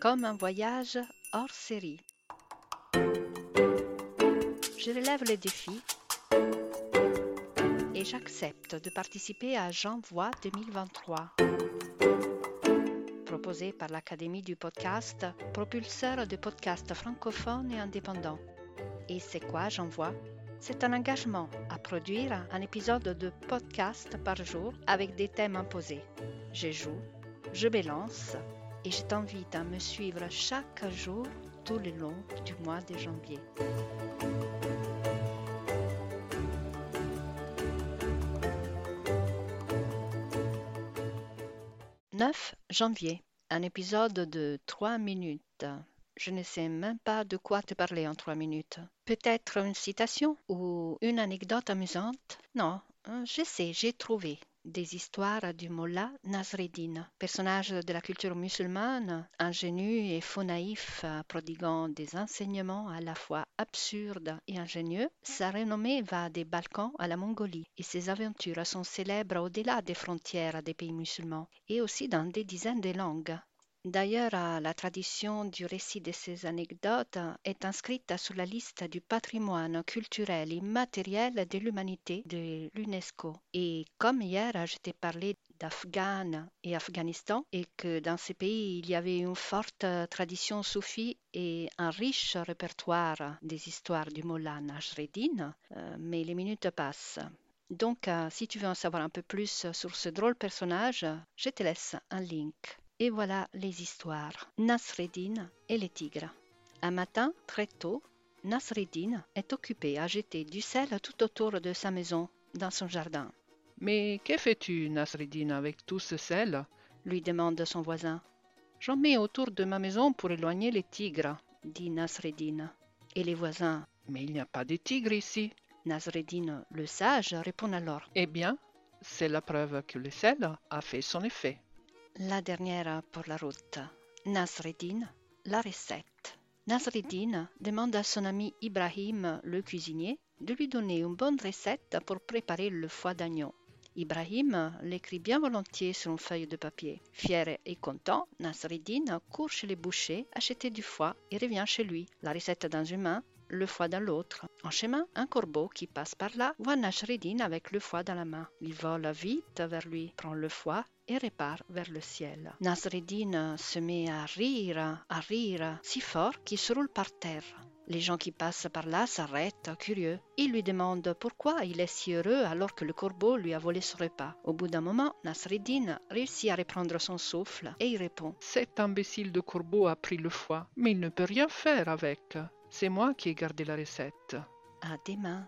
comme un voyage hors série. Je relève le défi et j'accepte de participer à J'envoie 2023, proposé par l'Académie du podcast, propulseur de podcasts francophones et indépendants. Et c'est quoi J'envoie C'est un engagement à produire un épisode de podcast par jour avec des thèmes imposés. Je joue, je balance et je t'invite à me suivre chaque jour tout le long du mois de janvier. « 9 janvier, un épisode de 3 minutes. Je ne sais même pas de quoi te parler en 3 minutes. Peut-être une citation ou une anecdote amusante? Non, je sais, j'ai trouvé des histoires du Mollah Nasreddin, personnage de la culture musulmane, ingénu et faux naïf, prodiguant des enseignements à la fois absurdes et ingénieux. Sa renommée va des Balkans à la Mongolie et ses aventures sont célèbres au-delà des frontières des pays musulmans et aussi dans des dizaines de langues. D'ailleurs, la tradition du récit de ces anecdotes est inscrite sur la liste du patrimoine culturel immatériel de l'humanité de l'UNESCO. Et comme hier, je t'ai parlé d'Afghan et Afghanistan et que dans ces pays, il y avait une forte tradition soufie et un riche répertoire des histoires du Mollah Najreddin, euh, mais les minutes passent. Donc, euh, si tu veux en savoir un peu plus sur ce drôle personnage, je te laisse un link. Et voilà les histoires. Nasreddin et les tigres. Un matin, très tôt, Nasreddin est occupé à jeter du sel tout autour de sa maison, dans son jardin. Mais que fais-tu, Nasreddin, avec tout ce sel? lui demande son voisin. J'en mets autour de ma maison pour éloigner les tigres, dit Nasreddin. Et les voisins Mais il n'y a pas de tigres ici. Nasreddin, le sage, répond alors. Eh bien, c'est la preuve que le sel a fait son effet. La dernière pour la route. Nasreddin, la recette. Nasreddin demande à son ami Ibrahim, le cuisinier, de lui donner une bonne recette pour préparer le foie d'agneau. Ibrahim l'écrit bien volontiers sur une feuille de papier. Fier et content, Nasreddin court chez les bouchers acheter du foie et revient chez lui, la recette dans une main, le foie dans l'autre. En chemin, un corbeau qui passe par là voit Nasreddin avec le foie dans la main. Il vole vite vers lui, prend le foie et repart vers le ciel. Nasreddin se met à rire, à rire, si fort qu'il se roule par terre. Les gens qui passent par là s'arrêtent, curieux. Ils lui demandent pourquoi il est si heureux alors que le corbeau lui a volé son repas. Au bout d'un moment, Nasreddin réussit à reprendre son souffle et il répond Cet imbécile de corbeau a pris le foie, mais il ne peut rien faire avec. C'est moi qui ai gardé la recette. À demain.